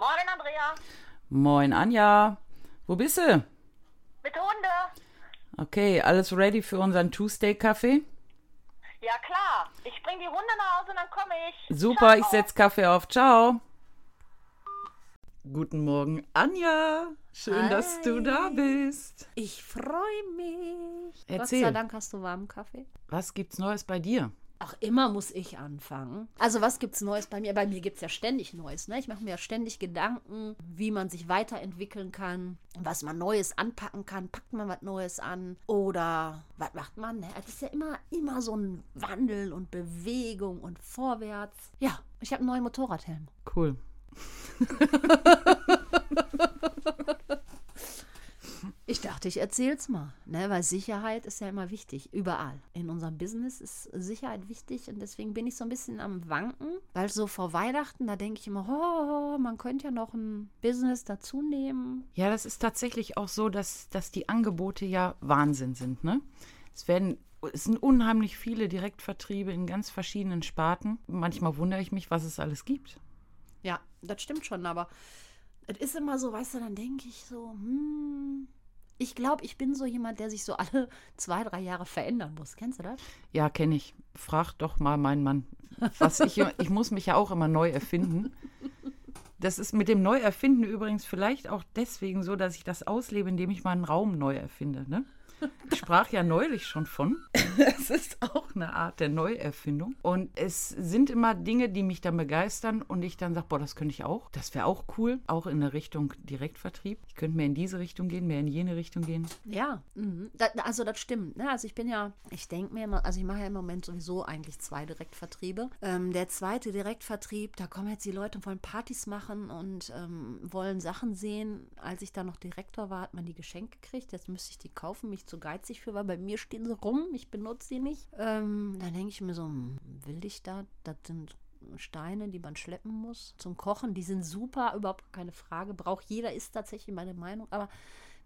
Moin, Andrea. Moin, Anja. Wo bist du? Mit Hunde. Okay, alles ready für unseren Tuesday-Kaffee? Ja, klar. Ich bring die Hunde nach Hause und dann komme ich. Super, Ciao. ich setz Kaffee auf. Ciao. Guten Morgen, Anja. Schön, dass du da bist. Ich freue mich. Gott Erzähl. sei Dank hast du warmen Kaffee. Was gibt's Neues bei dir? Ach, immer muss ich anfangen. Also was gibt's Neues bei mir? Bei mir gibt's ja ständig Neues. Ne? Ich mache mir ja ständig Gedanken, wie man sich weiterentwickeln kann, was man Neues anpacken kann. Packt man was Neues an? Oder was macht man? Ne? Es ist ja immer, immer so ein Wandel und Bewegung und vorwärts. Ja, ich habe einen neuen Motorradhelm. Cool. Ich dachte, ich erzähl's mal, ne? weil Sicherheit ist ja immer wichtig, überall. In unserem Business ist Sicherheit wichtig und deswegen bin ich so ein bisschen am Wanken, weil so vor Weihnachten, da denke ich immer, oh, man könnte ja noch ein Business dazu nehmen. Ja, das ist tatsächlich auch so, dass, dass die Angebote ja Wahnsinn sind. Ne? Es werden es sind unheimlich viele Direktvertriebe in ganz verschiedenen Sparten. Manchmal wundere ich mich, was es alles gibt. Ja, das stimmt schon, aber es ist immer so, weißt du, dann denke ich so, hm, ich glaube, ich bin so jemand, der sich so alle zwei, drei Jahre verändern muss. Kennst du das? Ja, kenne ich. Frag doch mal meinen Mann. Was ich, ich muss mich ja auch immer neu erfinden. Das ist mit dem Neuerfinden übrigens vielleicht auch deswegen so, dass ich das auslebe, indem ich meinen Raum neu erfinde. Ne? Ich sprach ja neulich schon von. Es ist auch eine Art der Neuerfindung. Und es sind immer Dinge, die mich dann begeistern und ich dann sage, boah, das könnte ich auch. Das wäre auch cool. Auch in der Richtung Direktvertrieb. Ich könnte mehr in diese Richtung gehen, mehr in jene Richtung gehen. Ja, mhm. Da- also das stimmt. Ne? Also ich bin ja, ich denke mir immer, also ich mache ja im Moment sowieso eigentlich zwei Direktvertriebe. Ähm, der zweite Direktvertrieb, da kommen jetzt die Leute und wollen Partys machen und ähm, wollen Sachen sehen. Als ich da noch Direktor war, hat man die geschenkt gekriegt. Jetzt müsste ich die kaufen, mich zu geizig für, weil bei mir stehen sie rum. Ich benutze sie nicht. Ähm, dann denke ich mir so, hm, will ich da? Das sind Steine, die man schleppen muss zum Kochen. Die sind super, überhaupt keine Frage. Braucht jeder, ist tatsächlich meine Meinung. Aber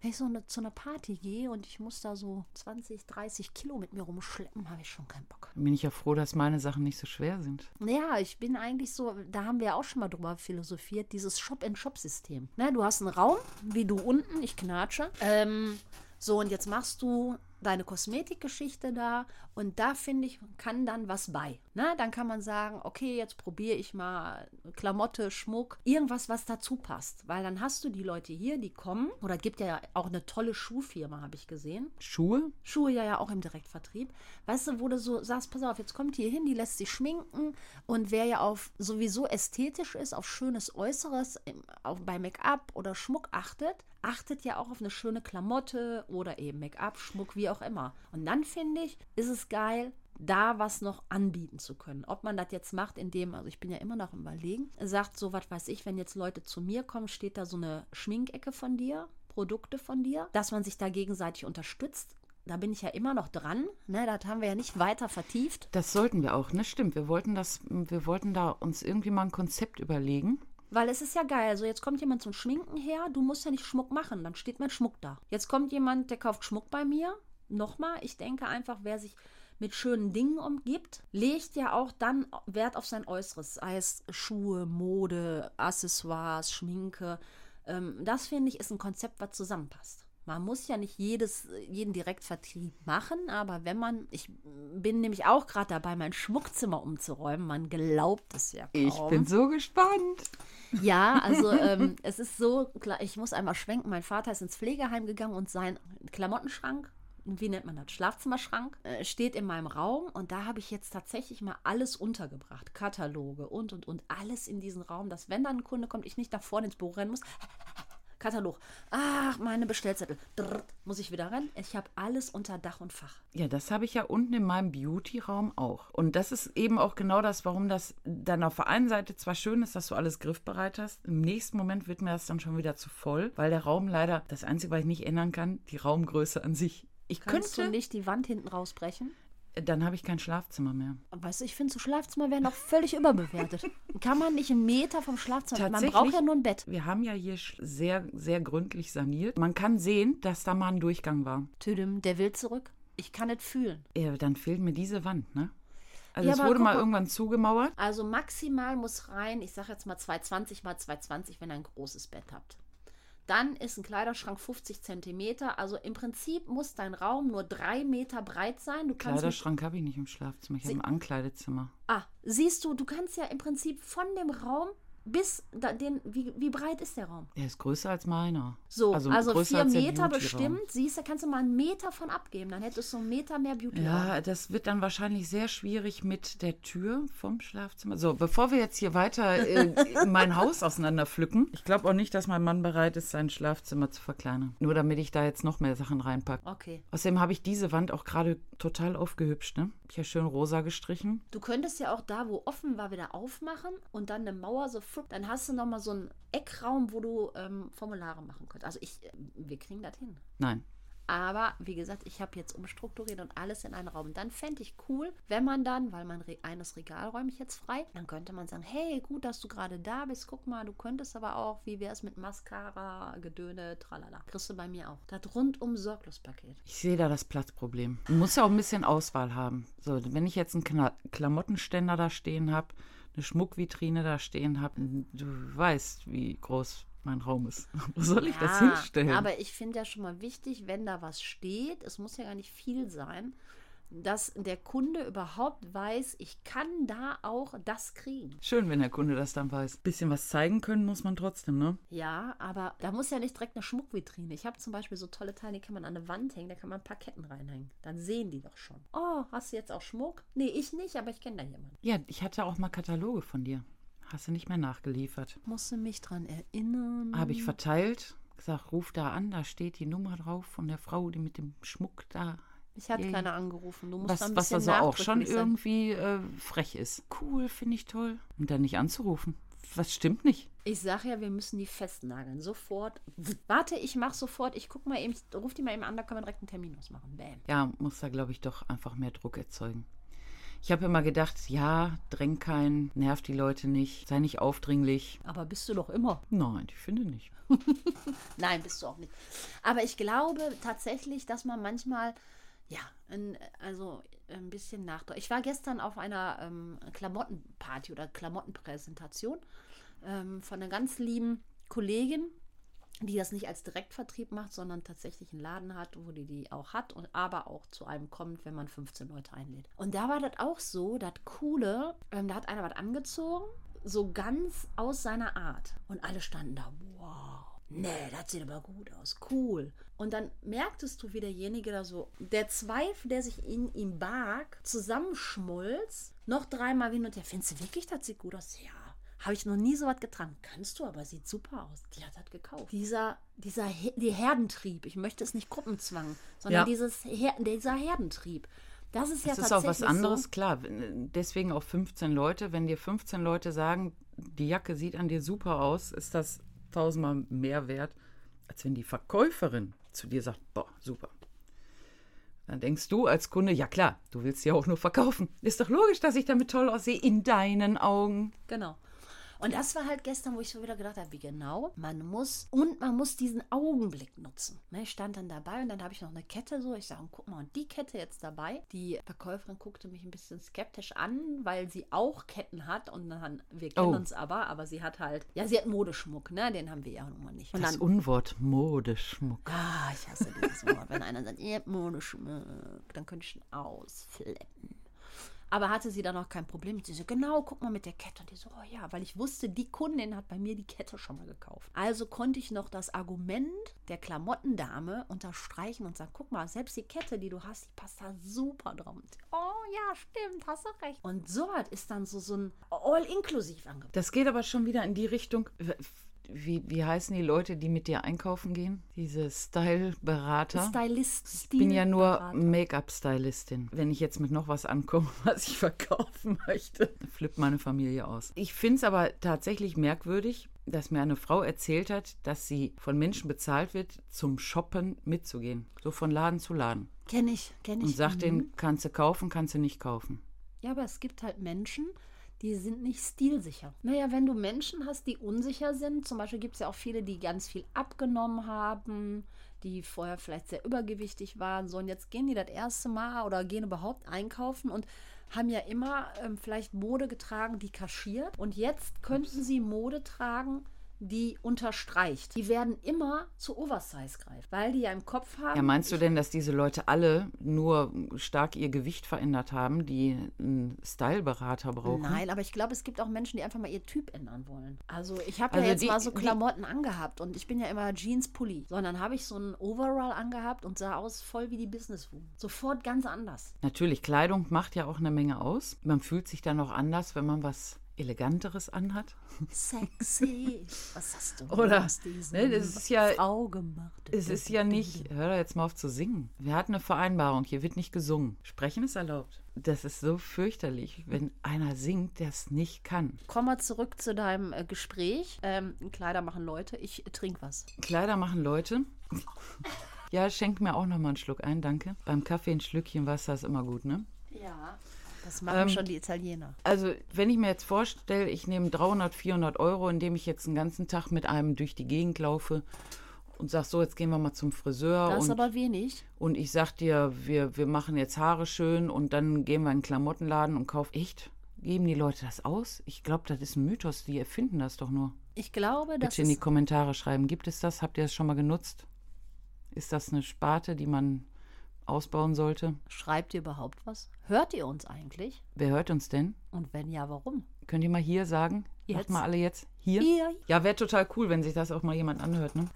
wenn ich so eine, zu einer Party gehe und ich muss da so 20, 30 Kilo mit mir rumschleppen, habe ich schon keinen Bock. Bin ich ja froh, dass meine Sachen nicht so schwer sind. Ja, ich bin eigentlich so, da haben wir ja auch schon mal drüber philosophiert, dieses Shop-and-Shop-System. Ne, du hast einen Raum, wie du unten, ich knatsche. Ähm, so, und jetzt machst du deine Kosmetikgeschichte da und da finde ich, kann dann was bei. Ne? Dann kann man sagen, okay, jetzt probiere ich mal Klamotte, Schmuck, irgendwas, was dazu passt. Weil dann hast du die Leute hier, die kommen. Oder gibt ja auch eine tolle Schuhfirma, habe ich gesehen. Schuhe? Schuhe ja ja auch im Direktvertrieb. Weißt du, wo du so sagst, pass auf, jetzt kommt hier hin, die lässt sich schminken und wer ja auf sowieso ästhetisch ist, auf schönes Äußeres, auf, bei Make-up oder Schmuck achtet, achtet ja auch auf eine schöne Klamotte oder eben Make-up, Schmuck, wie auch immer. Und dann finde ich, ist es geil, da was noch anbieten zu können. Ob man das jetzt macht, indem, also ich bin ja immer noch im Überlegen, sagt so, was weiß ich, wenn jetzt Leute zu mir kommen, steht da so eine Schminkecke von dir, Produkte von dir, dass man sich da gegenseitig unterstützt. Da bin ich ja immer noch dran. Ne, das haben wir ja nicht weiter vertieft. Das sollten wir auch, ne? Stimmt. Wir wollten das, wir wollten da uns irgendwie mal ein Konzept überlegen. Weil es ist ja geil. Also jetzt kommt jemand zum Schminken her, du musst ja nicht Schmuck machen, dann steht mein Schmuck da. Jetzt kommt jemand, der kauft Schmuck bei mir. Nochmal, ich denke einfach, wer sich mit schönen Dingen umgibt, legt ja auch dann Wert auf sein Äußeres. Sei es Schuhe, Mode, Accessoires, Schminke. Ähm, das finde ich ist ein Konzept, was zusammenpasst. Man muss ja nicht jedes, jeden Direktvertrieb machen, aber wenn man, ich bin nämlich auch gerade dabei, mein Schmuckzimmer umzuräumen, man glaubt es ja kaum. Ich bin so gespannt. Ja, also ähm, es ist so, ich muss einmal schwenken. Mein Vater ist ins Pflegeheim gegangen und sein Klamottenschrank, wie nennt man das, Schlafzimmerschrank, äh, steht in meinem Raum und da habe ich jetzt tatsächlich mal alles untergebracht. Kataloge und und und alles in diesen Raum, dass wenn dann ein Kunde kommt, ich nicht nach vorne ins Büro rennen muss. Katalog. Ach, meine Bestellzettel. Drrrt, muss ich wieder rennen? Ich habe alles unter Dach und Fach. Ja, das habe ich ja unten in meinem Beauty-Raum auch. Und das ist eben auch genau das, warum das dann auf der einen Seite zwar schön ist, dass du alles griffbereit hast. Im nächsten Moment wird mir das dann schon wieder zu voll, weil der Raum leider, das Einzige, was ich nicht ändern kann, die Raumgröße an sich. Ich Kannst könnte, du nicht die Wand hinten rausbrechen? Dann habe ich kein Schlafzimmer mehr. Weißt du, ich finde, so Schlafzimmer wären noch völlig überbewertet. Kann man nicht einen Meter vom Schlafzimmer, man braucht ja nur ein Bett. Wir haben ja hier sehr, sehr gründlich saniert. Man kann sehen, dass da mal ein Durchgang war. Tüdem, der will zurück. Ich kann es fühlen. Ja, dann fehlt mir diese Wand, ne? Also Ja, es wurde mal mal. irgendwann zugemauert. Also maximal muss rein, ich sage jetzt mal 220 mal 220, wenn ihr ein großes Bett habt. Dann ist ein Kleiderschrank 50 Zentimeter. Also im Prinzip muss dein Raum nur drei Meter breit sein. Du Kleiderschrank habe ich nicht im Schlafzimmer, ich habe ein Ankleidezimmer. ah, siehst du, du kannst ja im Prinzip von dem Raum bis da, den, wie, wie breit ist der Raum? Der ist größer als meiner. So, also, größer vier als Meter bestimmt. Siehst du, kannst du mal einen Meter von abgeben. Dann hättest du einen Meter mehr Beauty. Ja, das wird dann wahrscheinlich sehr schwierig mit der Tür vom Schlafzimmer. So, bevor wir jetzt hier weiter äh, mein Haus auseinander pflücken, ich glaube auch nicht, dass mein Mann bereit ist, sein Schlafzimmer zu verkleinern. Nur damit ich da jetzt noch mehr Sachen reinpacke. Okay. Außerdem habe ich diese Wand auch gerade total aufgehübscht, ne? Ich habe schön rosa gestrichen. Du könntest ja auch da, wo offen war, wieder aufmachen und dann eine Mauer so, flupp, dann hast du nochmal so einen Eckraum, wo du ähm, Formulare machen könntest. Also ich, äh, wir kriegen das hin. Nein. Aber wie gesagt, ich habe jetzt umstrukturiert und alles in einen Raum. Und dann fände ich cool, wenn man dann, weil mein Re eines Regal räume ich jetzt frei, dann könnte man sagen, hey, gut, dass du gerade da bist. Guck mal, du könntest aber auch, wie wäre es mit Mascara, Gedöne, tralala. Kriegst du bei mir auch. Das rundum Sorglospaket. Ich sehe da das Platzproblem. Du musst ja auch ein bisschen Auswahl haben. So, wenn ich jetzt einen Kna Klamottenständer da stehen habe, eine Schmuckvitrine da stehen habe, du weißt, wie groß mein Raum ist. Wo soll ich das hinstellen? Aber ich finde ja schon mal wichtig, wenn da was steht, es muss ja gar nicht viel sein, dass der Kunde überhaupt weiß, ich kann da auch das kriegen. Schön, wenn der Kunde das dann weiß. Bisschen was zeigen können muss man trotzdem, ne? Ja, aber da muss ja nicht direkt eine Schmuckvitrine. Ich habe zum Beispiel so tolle Teile, die kann man an eine Wand hängen, da kann man ein paar Ketten reinhängen. Dann sehen die doch schon. Oh, hast du jetzt auch Schmuck? Nee, ich nicht, aber ich kenne da jemanden. Ja, ich hatte auch mal Kataloge von dir. Hast du nicht mehr nachgeliefert. Musste mich dran erinnern. Habe ich verteilt, gesagt, ruf da an, da steht die Nummer drauf von der Frau, die mit dem Schmuck da. Ich hatte Yay. keiner angerufen. Du musst Was, ein was bisschen also auch schon irgendwie äh, frech ist. Cool, finde ich toll. Und dann nicht anzurufen. Was stimmt nicht? Ich sage ja, wir müssen die festnageln. Sofort. Warte, ich mache sofort. Ich gucke mal eben, ich ruf die mal eben an, da können wir direkt einen Termin ausmachen. Bam. Ja, muss da, glaube ich, doch einfach mehr Druck erzeugen. Ich habe immer gedacht, ja, dräng keinen, nerv die Leute nicht, sei nicht aufdringlich. Aber bist du doch immer. Nein, ich finde nicht. Nein, bist du auch nicht. Aber ich glaube tatsächlich, dass man manchmal, ja, also ein bisschen nachdenkt. Ich war gestern auf einer ähm, Klamottenparty oder Klamottenpräsentation ähm, von einer ganz lieben Kollegin, die das nicht als Direktvertrieb macht, sondern tatsächlich einen Laden hat, wo die die auch hat und aber auch zu einem kommt, wenn man 15 Leute einlädt. Und da war das auch so, das Coole, ähm, da hat einer was angezogen, so ganz aus seiner Art. Und alle standen da, wow. Nee, das sieht aber gut aus. Cool. Und dann merktest du, wie derjenige da so, der Zweifel, der sich in ihm barg, zusammenschmolz, noch dreimal hin und her. Findest du wirklich, das sieht gut aus? Ja. Habe ich noch nie so was getragen. Kannst du, aber sieht super aus. Die hat das gekauft. Dieser, dieser die Herdentrieb, ich möchte es nicht Gruppenzwang, sondern Ja. dieses Her dieser Herdentrieb. Das ist ja Das ist auch was anderes, So, klar. Deswegen auch 15 Leute. Wenn dir 15 Leute sagen, die Jacke sieht an dir super aus, ist das tausendmal mehr wert, als wenn die Verkäuferin zu dir sagt, boah, super. Dann denkst du als Kunde, ja klar, du willst ja auch nur verkaufen. Ist doch logisch, dass ich damit toll aussehe, in deinen Augen. Genau. Und das war halt gestern, wo ich so wieder gedacht habe, wie genau, man muss, und man muss diesen Augenblick nutzen. Ne, ich stand dann dabei und dann habe ich noch eine Kette so, ich sage, guck mal, und die Kette jetzt dabei. Die Verkäuferin guckte mich ein bisschen skeptisch an, weil sie auch Ketten hat und dann, wir kennen Oh. uns aber, aber sie hat halt, ja, sie hat Modeschmuck, ne, den haben wir ja nun mal nicht. Und Das dann, Unwort Modeschmuck. ah, ich hasse dieses Wort, wenn einer sagt, ihr habt Modeschmuck, dann könnte ich ihn ausflippen. Aber hatte sie dann auch kein Problem. Sie so, genau, guck mal mit der Kette. Und die so, oh ja, weil ich wusste, die Kundin hat bei mir die Kette schon mal gekauft. Also konnte ich noch das Argument der Klamottendame unterstreichen und sagen, guck mal, selbst die Kette, die du hast, die passt da super drauf. Und oh ja, stimmt, hast du recht. Und so hat ist dann so, so ein All-Inklusiv-Angebot. Das geht aber schon wieder in die Richtung. Wie, wie heißen die Leute, die mit dir einkaufen gehen? Diese Style-Berater. Stylist, Ich bin ja nur. Make-up-Stylistin. Wenn ich jetzt mit noch was ankomme, was ich verkaufen möchte, flippt meine Familie aus. Ich finde es aber tatsächlich merkwürdig, dass mir eine Frau erzählt hat, dass sie von Menschen bezahlt wird, zum Shoppen mitzugehen. So von Laden zu Laden. Kenn ich, kenn ich. Und sagt Mhm. denen, kannst du kaufen, kannst du nicht kaufen. Ja, aber es gibt halt Menschen, die sind nicht stilsicher. Naja, wenn du Menschen hast, die unsicher sind, zum Beispiel gibt es ja auch viele, die ganz viel abgenommen haben, die vorher vielleicht sehr übergewichtig waren, so und jetzt gehen die das erste Mal oder gehen überhaupt einkaufen und haben ja immer ähm, vielleicht Mode getragen, die kaschiert. Und jetzt könnten sie Mode tragen, die unterstreicht. Die werden immer zu Oversize greifen, weil die ja im Kopf haben. Ja, meinst du denn, dass diese Leute alle nur stark ihr Gewicht verändert haben, die einen Styleberater brauchen? Nein, aber ich glaube, es gibt auch Menschen, die einfach mal ihr Typ ändern wollen. Also ich habe Also ja jetzt die- mal so die- Klamotten angehabt und ich bin ja immer Jeans-Pulli. So, und dann habe ich so einen Overall angehabt und sah aus voll wie die Businesswoman. Sofort ganz anders. Natürlich, Kleidung macht ja auch eine Menge aus. Man fühlt sich dann auch anders, wenn man was Eleganteres anhat. Sexy. Was hast du Oder, ne, das ist ja- Frau gemacht? Es ist ja nicht, hör doch jetzt mal auf zu singen. Wir hatten eine Vereinbarung, hier wird nicht gesungen. Sprechen ist erlaubt. Das ist so fürchterlich, wenn einer singt, der es nicht kann. Komm mal zurück zu deinem äh, Gespräch. Ähm, Kleider machen Leute. Ich trinke was. Kleider machen Leute. Ja, schenk mir auch noch mal einen Schluck ein, danke. Beim Kaffee ein Schlückchen Wasser ist immer gut, ne? Ja. Das machen Ähm, schon die Italiener. Also, wenn ich mir jetzt vorstelle, ich nehme 300, 400 Euro, indem ich jetzt einen ganzen Tag mit einem durch die Gegend laufe und sag so, jetzt gehen wir mal zum Friseur Das ist und, aber wenig. und ich sag dir, wir, wir machen jetzt Haare schön und dann gehen wir in den Klamottenladen und kaufen. Echt? Geben die Leute das aus? Ich glaube, das ist ein Mythos. Die erfinden das doch nur. Ich glaube, das Bitte in die ist Kommentare schreiben. Gibt es das? Habt ihr das schon mal genutzt? Ist das eine Sparte, die man ausbauen sollte? Schreibt ihr überhaupt was? Hört ihr uns eigentlich? Wer hört uns denn? Und wenn ja, warum? Könnt ihr mal hier sagen? Jetzt. Sagt mal alle jetzt hier. Hier. Ja, wäre total cool, wenn sich das auch mal jemand anhört, ne?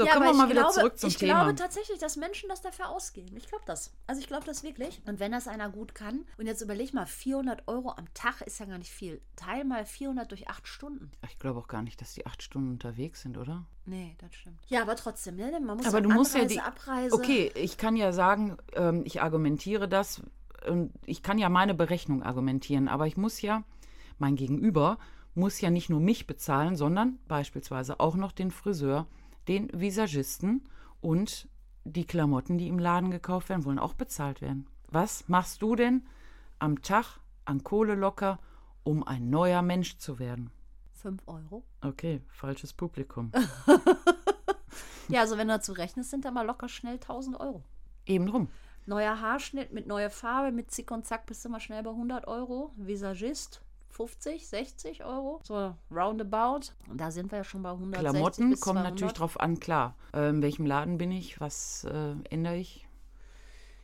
So, ja, kommen aber wir mal ich wieder glaube, zurück zum ich Thema. glaube tatsächlich, dass Menschen das dafür ausgeben. Ich glaube das. Also ich glaube das wirklich. Und wenn das einer gut kann, und jetzt überleg mal, 400 Euro am Tag ist ja gar nicht viel. Teil mal 400 durch 8 Stunden. ich glaube auch gar nicht, dass die acht Stunden unterwegs sind, oder? Nee, das stimmt. Ja, aber trotzdem, ne? Man muss Aber ja du musst ja Anreise, die. Abreise. Okay, ich kann ja sagen, ähm, ich argumentiere das und ich kann ja meine Berechnung argumentieren, aber ich muss ja, mein Gegenüber muss ja nicht nur mich bezahlen, sondern beispielsweise auch noch den Friseur, den Visagisten und die Klamotten, die im Laden gekauft werden, wollen auch bezahlt werden. Was machst du denn am Tag an Kohle locker, um ein neuer Mensch zu werden? 5 Euro. Okay, falsches Publikum. Ja, also wenn du dazu rechnest, sind da mal locker schnell 1000 Euro. Eben drum. Neuer Haarschnitt mit neuer Farbe, mit Zick und Zack bist du mal schnell bei 100 Euro. Visagist 50, 60 Euro. So roundabout. Und da sind wir ja schon bei 160 Klamotten bis kommen 200. natürlich drauf an, klar. Äh, in welchem Laden bin ich? Was äh, ändere ich?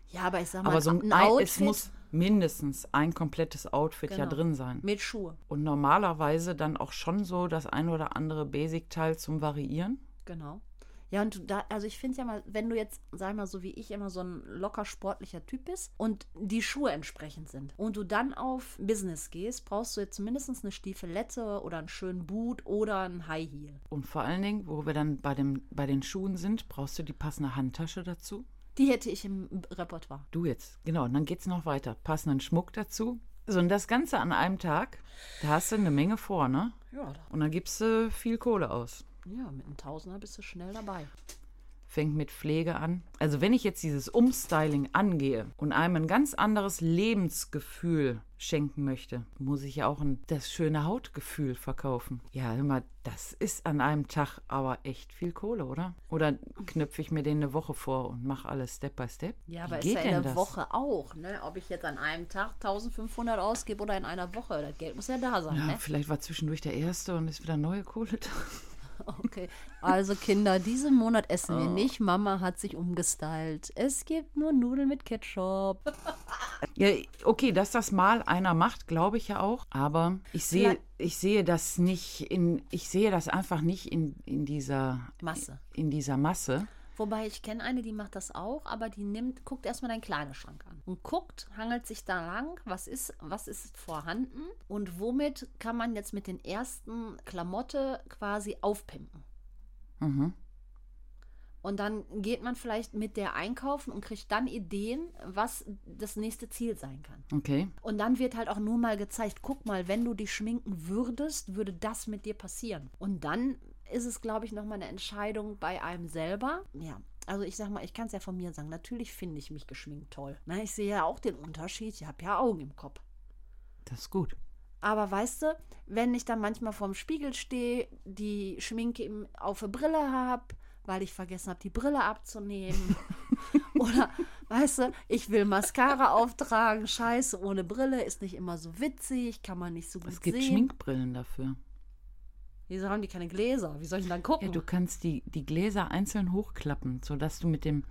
Ja, aber ich sag mal, Aber so ein, ein Outfit es muss mindestens ein komplettes Outfit ja Genau. drin sein. mit Schuhe. Und normalerweise dann auch schon so das ein oder andere Basic-Teil zum Variieren. Genau. Ja, und du da, also ich finde ja mal, wenn du jetzt, sag mal so wie ich, immer so ein locker sportlicher Typ bist und die Schuhe entsprechend sind und du dann auf Business gehst, brauchst du jetzt mindestens eine Stiefelette oder einen schönen Boot oder ein High Heel. Und vor allen Dingen, wo wir dann bei, dem, bei den Schuhen sind, brauchst du die passende Handtasche dazu. Die hätte ich im Repertoire. Du jetzt, genau. Und dann geht es noch weiter. Passenden Schmuck dazu. So, und das Ganze an einem Tag, da hast du eine Menge vor, ne? Ja, da, Und dann gibst du viel Kohle aus. Ja, mit einem Tausender bist du schnell dabei. fängt mit Pflege an. Also wenn ich jetzt dieses Umstyling angehe und einem ein ganz anderes Lebensgefühl schenken möchte, muss ich ja auch ein, das schöne Hautgefühl verkaufen. Ja, mal, das ist an einem Tag aber echt viel Kohle, oder? Oder knüpfe ich mir den eine Woche vor und mache alles Step by Step? Ja, Wie aber ist geht ja in der? Woche auch, ne? Ob ich jetzt an einem Tag 1500 ausgebe oder in einer Woche, das Geld muss ja da sein, Ja, ne? vielleicht war zwischendurch der erste und ist wieder neue Kohle da. Okay. Also Kinder, diesen Monat essen Oh. wir nicht. Mama hat sich umgestylt. Es gibt nur Nudeln mit Ketchup. Ja, okay, dass das mal einer macht, glaube ich ja auch. Aber ich sehe, ich sehe das nicht in, ich sehe das einfach nicht in, in dieser Masse. in dieser Masse. Wobei ich kenne eine, die macht das auch, aber die nimmt, guckt erstmal deinen Kleiderschrank an und guckt, hangelt sich da lang, was ist, was ist vorhanden und womit kann man jetzt mit den ersten Klamotte quasi aufpimpen. Mhm. Und dann geht man vielleicht mit der einkaufen und kriegt dann Ideen, was das nächste Ziel sein kann. Okay. Und dann wird halt auch nur mal gezeigt, guck mal, wenn du dich schminken würdest, würde das mit dir passieren. Und dann ist es, glaube ich, nochmal eine Entscheidung bei einem selber. Ja, also ich sag mal, ich kann es ja von mir sagen, natürlich finde ich mich geschminkt toll. Na, ich sehe ja auch den Unterschied, ich habe ja Augen im Kopf. Das ist gut. Aber weißt du, wenn ich dann manchmal vorm Spiegel stehe, die Schminke im, auf der Brille habe, weil ich vergessen habe, die Brille abzunehmen. Oder, weißt du, ich will Mascara auftragen, scheiße, ohne Brille ist nicht immer so witzig, kann man nicht so gut Es gibt sehen. Schminkbrillen dafür. Wieso haben die keine Gläser? Wie soll ich denn dann gucken? Ja, du kannst die, die Gläser einzeln hochklappen, sodass du mit dem,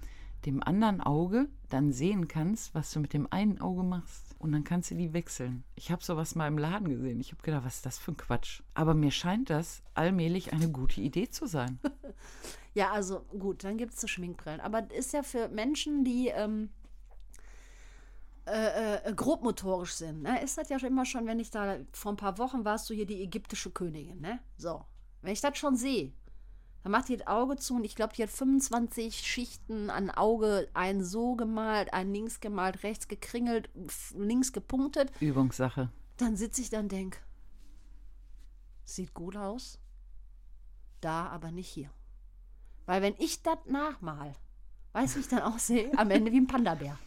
dem anderen Auge dann sehen kannst, was du mit dem einen Auge machst. Und dann kannst du die wechseln. Ich habe sowas mal im Laden gesehen. Ich habe gedacht, was ist das für ein Quatsch? Aber mir scheint das allmählich eine gute Idee zu sein. Ja, also gut, dann gibt es so Schminkbrillen. Aber das ist ja für Menschen, die ähm, äh, äh, grobmotorisch sind. Ne? Ist das ja schon immer schon, wenn ich da vor ein paar Wochen warst, du hier die ägyptische Königin. Ne? So, wenn ich das schon sehe, dann macht die das Auge zu und ich glaube, die hat 25 Schichten an Auge, ein so gemalt, ein links gemalt, rechts gekringelt, links gepunktet. Übungssache. Dann sitze ich dann und denke, sieht gut aus, da aber nicht hier. Weil wenn ich das nachmal, weiß wie ich dann aussehe, am Ende wie ein Panda-Bär.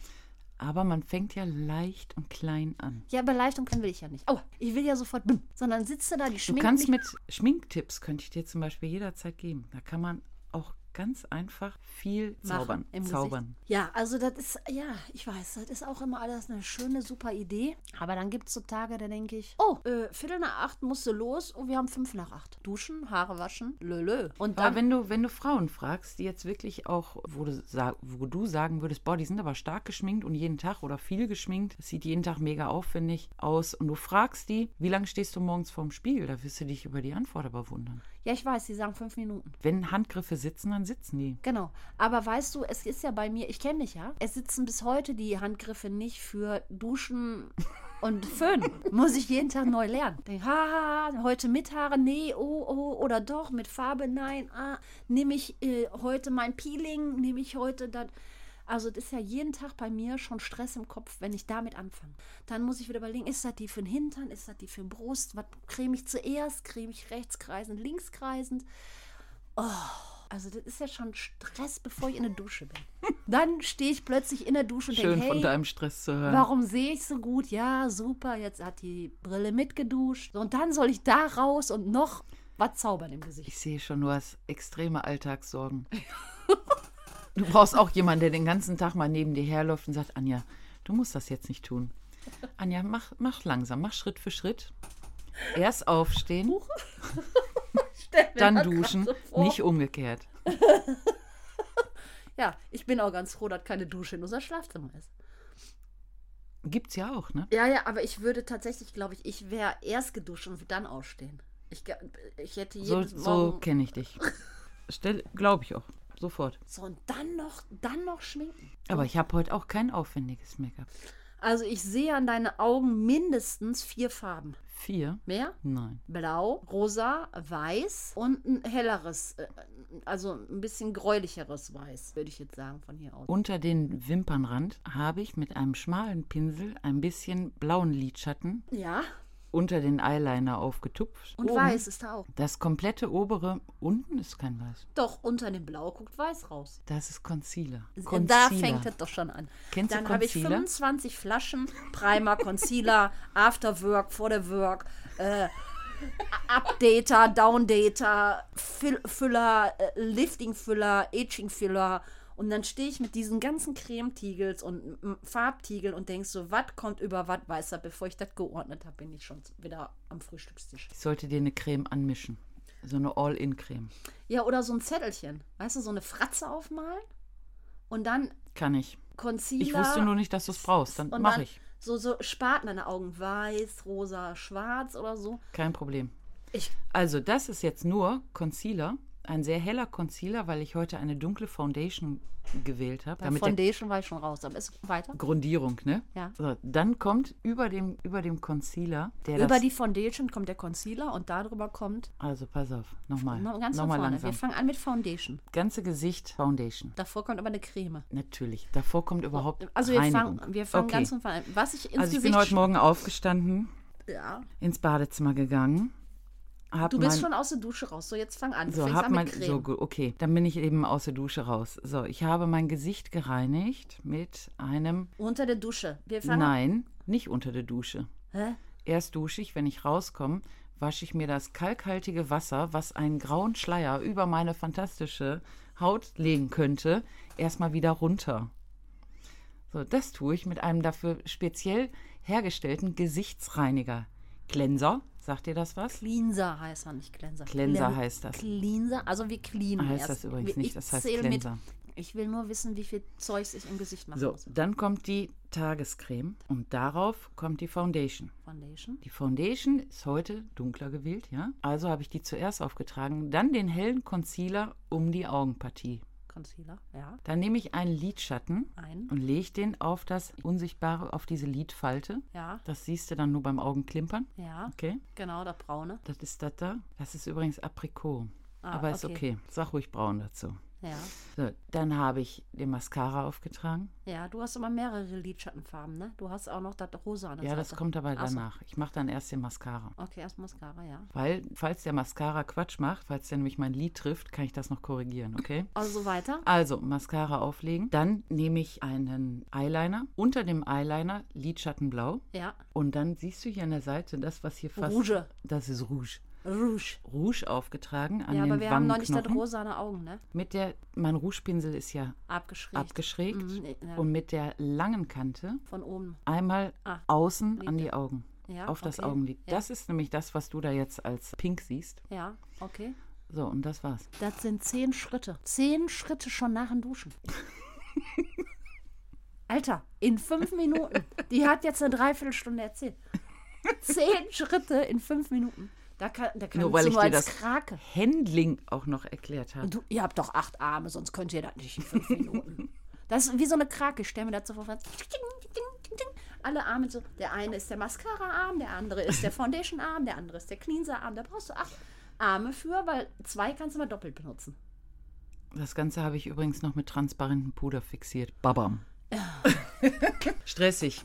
Aber man fängt ja leicht und klein an. Ja, aber leicht und klein will ich ja nicht. Oh, ich will ja sofort, bim. sondern sitze da, die Du schminkt kannst mit Schminktipps, könnte ich dir zum Beispiel jederzeit geben. Da kann man auch ganz einfach viel machen zaubern. im zaubern. Gesicht. Ja, also das ist, ja, ich weiß, das ist auch immer alles eine schöne, super Idee. Aber dann gibt es so Tage, da denke ich, oh, äh, Viertel nach acht musst du los und wir haben fünf nach acht. Duschen, Haare waschen, lölö. Und dann, Aber wenn du, wenn du Frauen fragst, die jetzt wirklich auch, wo du, wo du sagen würdest, boah, die sind aber stark geschminkt und jeden Tag oder viel geschminkt, das sieht jeden Tag mega aufwendig aus und du fragst die, wie lange stehst du morgens vorm Spiegel, da wirst du dich über die Antwort aber wundern. Ja, ich weiß, sie sagen fünf Minuten. Wenn Handgriffe sitzen, dann sitzen die. Genau. Aber weißt du, es ist ja bei mir, ich kenne dich ja, es sitzen bis heute die Handgriffe nicht für Duschen und Föhn. Muss ich jeden Tag neu lernen. Denk, haha, heute mit Haare, nee, oh, oh, oder doch, mit Farbe, nein, ah, nehme ich äh, heute mein Peeling, nehme ich heute das. Also das ist ja jeden Tag bei mir schon Stress im Kopf, wenn ich damit anfange. Dann muss ich wieder überlegen, ist das die für den Hintern, ist das die für den Brust, was creme ich zuerst, creme ich rechts kreisend, links kreisend. Also das ist ja schon Stress, bevor ich in der Dusche bin. Dann stehe ich plötzlich in der Dusche und Schön denke, von hey, deinem Stress zu hören. warum sehe ich so gut? Ja, super, jetzt hat die Brille mitgeduscht. Und dann soll ich da raus und noch was zaubern im Gesicht. Ich sehe schon, du hast extreme Alltagssorgen. Du brauchst auch jemanden, der den ganzen Tag mal neben dir herläuft und sagt, Anja, du musst das jetzt nicht tun. Anja, mach, mach langsam, mach Schritt für Schritt. Erst aufstehen, dann duschen, nicht umgekehrt. Ja, ich bin auch ganz froh, dass keine Dusche in unser Schlafzimmer ist. Gibt's ja auch, ne? Ja, ja, aber ich würde tatsächlich, glaube ich, ich wäre erst geduscht und dann ausstehen. Ich, ich hätte So, jedes so Morgen... kenne ich dich. Glaube ich auch. Sofort. So, und dann noch, dann noch schminken. Aber ich habe heute auch kein aufwendiges Make-up. Also ich sehe an deinen Augen mindestens vier Farben. Vier? Mehr? Nein. Blau, rosa, weiß und ein helleres, äh, also ein bisschen gräulicheres Weiß, würde ich jetzt sagen, von hier aus. Unter den Wimpernrand habe ich mit einem schmalen Pinsel ein bisschen blauen Lidschatten Ja, unter den Eyeliner aufgetupft. und Oben weiß ist da auch. Das komplette obere unten ist kein Weiß. Doch, unter dem Blau guckt weiß raus. Das ist Concealer. Da Concealer. fängt es doch schon an. Kennst du Dann habe ich Concealer? 25 Flaschen Primer, Concealer, Afterwork, vor der Work, äh, Updater, Downdater, Füll Füller, äh, Lifting-Füller, Aging-Füller. Und dann stehe ich mit diesen ganzen Cremetiegels und Farbtiegeln und denk so, was kommt über was weißer. Bevor ich das geordnet habe, bin ich schon wieder am Frühstückstisch. Ich sollte dir eine Creme anmischen. So eine All-In-Creme. Ja, oder so ein Zettelchen. Weißt du, so eine Fratze aufmalen und dann Kann ich. Concealer. Ich wusste nur nicht, dass du es brauchst. Dann mache ich. So, so an den Augen. Weiß, rosa, schwarz oder so. Kein Problem. Ich, Also, das ist jetzt nur Concealer. Ein sehr heller Concealer, weil ich heute eine dunkle Foundation gewählt habe. Damit Foundation war ich schon raus. Aber ist weiter. Grundierung, ne? Ja. So, dann kommt über dem, über dem Concealer, der Über die Foundation kommt der Concealer und darüber kommt. Also, pass auf. Nochmal. No, ganz Nochmal vorne. langsam. Wir fangen an mit Foundation. Ganze Gesicht Foundation. Davor kommt aber eine Creme. Natürlich. Davor kommt überhaupt Also wir Reinigung. fangen, wir fangen okay. ganz von vorne an. Was ich ins Also ich Gesicht bin heute Morgen aufgestanden, Ja. ins Badezimmer gegangen. Hab Du bist mein, schon aus der Dusche raus. So, jetzt fang an. Du so, fängst an mein, so, gut, okay, dann bin ich eben aus der Dusche raus. So, ich habe mein Gesicht gereinigt mit einem, Unter der Dusche. Wir fangen nein, nicht unter der Dusche. Hä? Erst dusche ich, wenn ich rauskomme, wasche ich mir das kalkhaltige Wasser, was einen grauen Schleier über meine fantastische Haut legen könnte, erstmal wieder runter. So, das tue ich mit einem dafür speziell hergestellten Gesichtsreiniger. Cleanser, sagt ihr das was? Cleanser heißt er, nicht Cleanser. Cleanser Clean- heißt das. Cleanser, also wie clean. Heißt erst. das übrigens Ich nicht, das heißt zähl mit. Cleanser. Ich will nur wissen, wie viel Zeugs ich im Gesicht machen So, muss. dann kommt die Tagescreme und darauf kommt die Foundation. Foundation. Die Foundation ist heute dunkler gewählt, ja. Also habe ich die zuerst aufgetragen, dann den hellen Concealer um die Augenpartie. Concealer, ja. Dann nehme ich einen Lidschatten Ein. und lege den auf das Unsichtbare, auf diese Lidfalte. Ja, Das siehst du dann nur beim Augenklimpern. ja. Okay, Genau, das braune. das ist das da. Das ist übrigens Aprikot. Ah, Aber ist okay. okay. Sag ruhig braun dazu. Ja. So, dann habe ich den Mascara aufgetragen. Ja, du hast immer mehrere Lidschattenfarben, ne? Du hast auch noch das rosa an der Ja, das Seite. kommt aber Ach so. danach. Ich mache dann erst den Mascara. Okay, erst Mascara, ja. Weil, falls der Mascara Quatsch macht, falls der nämlich mein Lid trifft, kann ich das noch korrigieren, okay? Also weiter. Also, Mascara auflegen. Dann nehme ich einen Eyeliner. Unter dem Eyeliner Lidschattenblau. Ja. Und dann siehst du hier an der Seite das, was hier fast. Rouge. Das ist Rouge. Rouge. Rouge aufgetragen an Ja, den aber wir haben noch nicht das rosane Augen, ne? Mit der, mein Rougepinsel ist ja Abgeschrägt. abgeschrägt. Mhm, nee, ja. Und mit der langen Kante Von oben. einmal Ah, außen an Lidl. die Augen. Ja, auf das okay. Augenlid. Ja. Das ist nämlich das, was du da jetzt als pink siehst. Ja, okay. So, und das war's. Das sind zehn Schritte. Zehn Schritte schon nach dem Duschen. Alter, in fünf Minuten. Die hat jetzt eine Dreiviertelstunde erzählt. Zehn Schritte in fünf Minuten. Da kann, da kann Nur weil ich dir das Krake. Handling auch noch erklärt habe. Du, ihr habt doch acht Arme, sonst könnt ihr das nicht in fünf Minuten. Das ist wie so eine Krake. Ich stell mir dazu vor. Alle Arme so. Der eine ist der Mascara-Arm, der andere ist der Foundation-Arm, der andere ist der Cleanser-Arm. Da brauchst du acht Arme für, weil zwei kannst du mal doppelt benutzen. Das Ganze habe ich übrigens noch mit transparentem Puder fixiert. Babam. Stressig.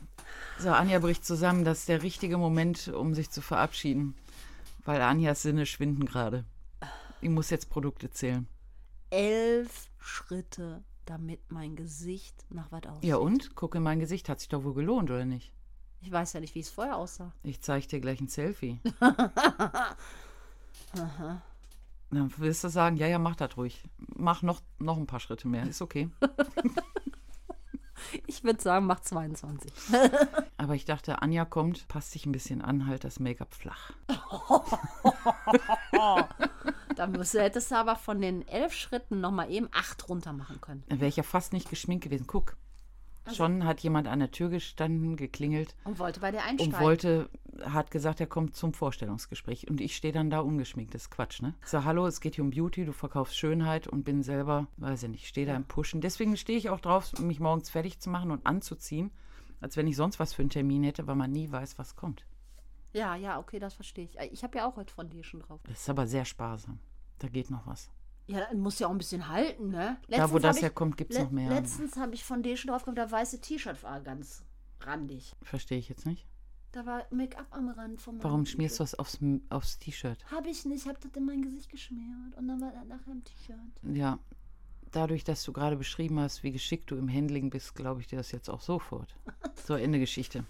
So, Anja bricht zusammen. Das ist der richtige Moment, um sich zu verabschieden. Weil Anjas Sinne schwinden gerade. Ich muss jetzt Produkte zählen. Elf Schritte, damit mein Gesicht nach was aussieht. Ja, und? Guck in mein Gesicht. Hat sich doch wohl gelohnt, oder nicht? Ich weiß ja nicht, wie es vorher aussah. Ich zeige dir gleich ein Selfie. Dann wirst du sagen, ja, ja, mach das ruhig. Mach noch, noch ein paar Schritte mehr. Ist okay. Ich würde sagen, mach 22. Aber ich dachte, Anja kommt, passt sich ein bisschen an, halt das Make-up flach. Da müsste, hättest du aber von den elf Schritten nochmal eben acht runter machen können. Dann wäre ich ja fast nicht geschminkt gewesen. Guck. Schon hat jemand an der Tür gestanden, geklingelt Und wollte bei dir und einsteigen. wollte, hat gesagt, er kommt zum Vorstellungsgespräch. Und ich stehe dann da ungeschminkt. Das ist Quatsch, ne? Ich sage, hallo, es geht hier um Beauty, du verkaufst Schönheit und bin selber, weiß ich nicht, stehe da im Pushen. Deswegen stehe ich auch drauf, mich morgens fertig zu machen und anzuziehen, als wenn ich sonst was für einen Termin hätte, weil man nie weiß, was kommt. Ja, ja, okay, das verstehe ich. Ich habe ja auch heute Foundation drauf. Das ist aber sehr sparsam. Da geht noch was. Ja, dann muss ja auch ein bisschen halten, ne? Da, wo Letztens das hab herkommt, gibt es le noch mehr. Letztens habe ich Foundation drauf gehabt, der weiße T-Shirt war ganz randig. Verstehe ich jetzt nicht. Da war Make-up am Rand von meinem Warum schmierst du das aufs, aufs T-Shirt? Habe ich nicht, ich habe das in mein Gesicht geschmiert und dann war das nachher im T-Shirt. Ja, dadurch, dass du gerade beschrieben hast, wie geschickt du im Handling bist, glaube ich dir das jetzt auch sofort. So, Ende Geschichte.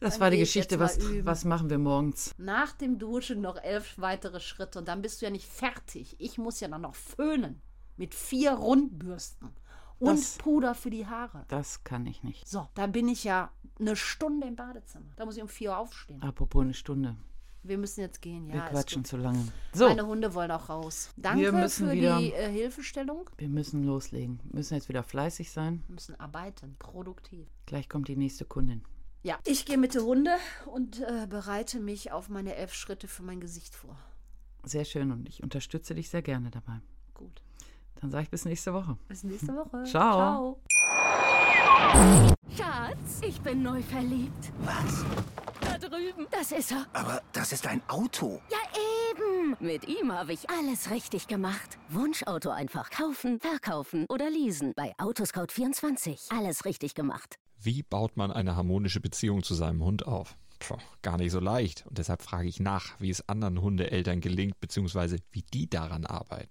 Das Dann war die Geschichte. Was, was machen wir morgens? Nach dem Duschen noch elf weitere Schritte und dann bist du ja nicht fertig. Ich muss ja dann noch föhnen mit vier Rundbürsten und Das- Puder für die Haare. Das kann ich nicht. So, dann bin ich ja eine Stunde im Badezimmer. Da muss ich um vier Uhr aufstehen. Apropos eine Stunde. Wir müssen jetzt gehen, Wir ja. ist quatschen zu lange. So, Meine Hunde wollen auch raus. Danke Wir müssen für wieder- die äh, Hilfestellung. wir müssen loslegen. Wir müssen jetzt wieder fleißig sein. Wir müssen arbeiten, produktiv. Gleich kommt die nächste Kundin. Ja, ich gehe mit der Hunde und äh, bereite mich auf meine elf Schritte für mein Gesicht vor. Sehr schön und ich unterstütze dich sehr gerne dabei. Gut. Dann sage ich bis nächste Woche. Bis nächste Woche. Ciao. Schatz, ich bin neu verliebt. Was? Da drüben. Das ist er. Aber das ist ein Auto. Ja, eben. Mit ihm habe ich alles richtig gemacht. Wunschauto einfach kaufen, verkaufen oder leasen. Bei Autoscout24. Alles richtig gemacht. Wie baut man eine harmonische Beziehung zu seinem Hund auf? Puh, gar nicht so leicht. Und deshalb frage ich nach, wie es anderen Hundeeltern gelingt, beziehungsweise wie die daran arbeiten.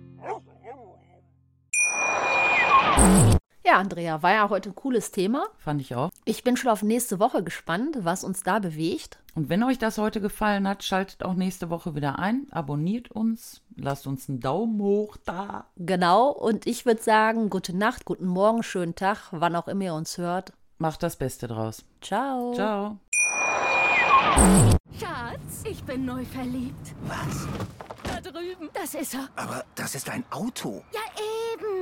Ja, Andrea, war ja heute ein cooles Thema. Fand ich auch. Ich bin schon auf nächste Woche gespannt, was uns da bewegt. Und wenn euch das heute gefallen hat, schaltet auch nächste Woche wieder ein, abonniert uns, lasst uns einen Daumen hoch da. Genau, und ich würde sagen, gute Nacht, guten Morgen, schönen Tag, wann auch immer ihr uns hört. Macht das Beste draus. Ciao. Ciao. Schatz, ich bin neu verliebt. Was? Da drüben. Das ist er. Aber das ist ein Auto. Ja, eben.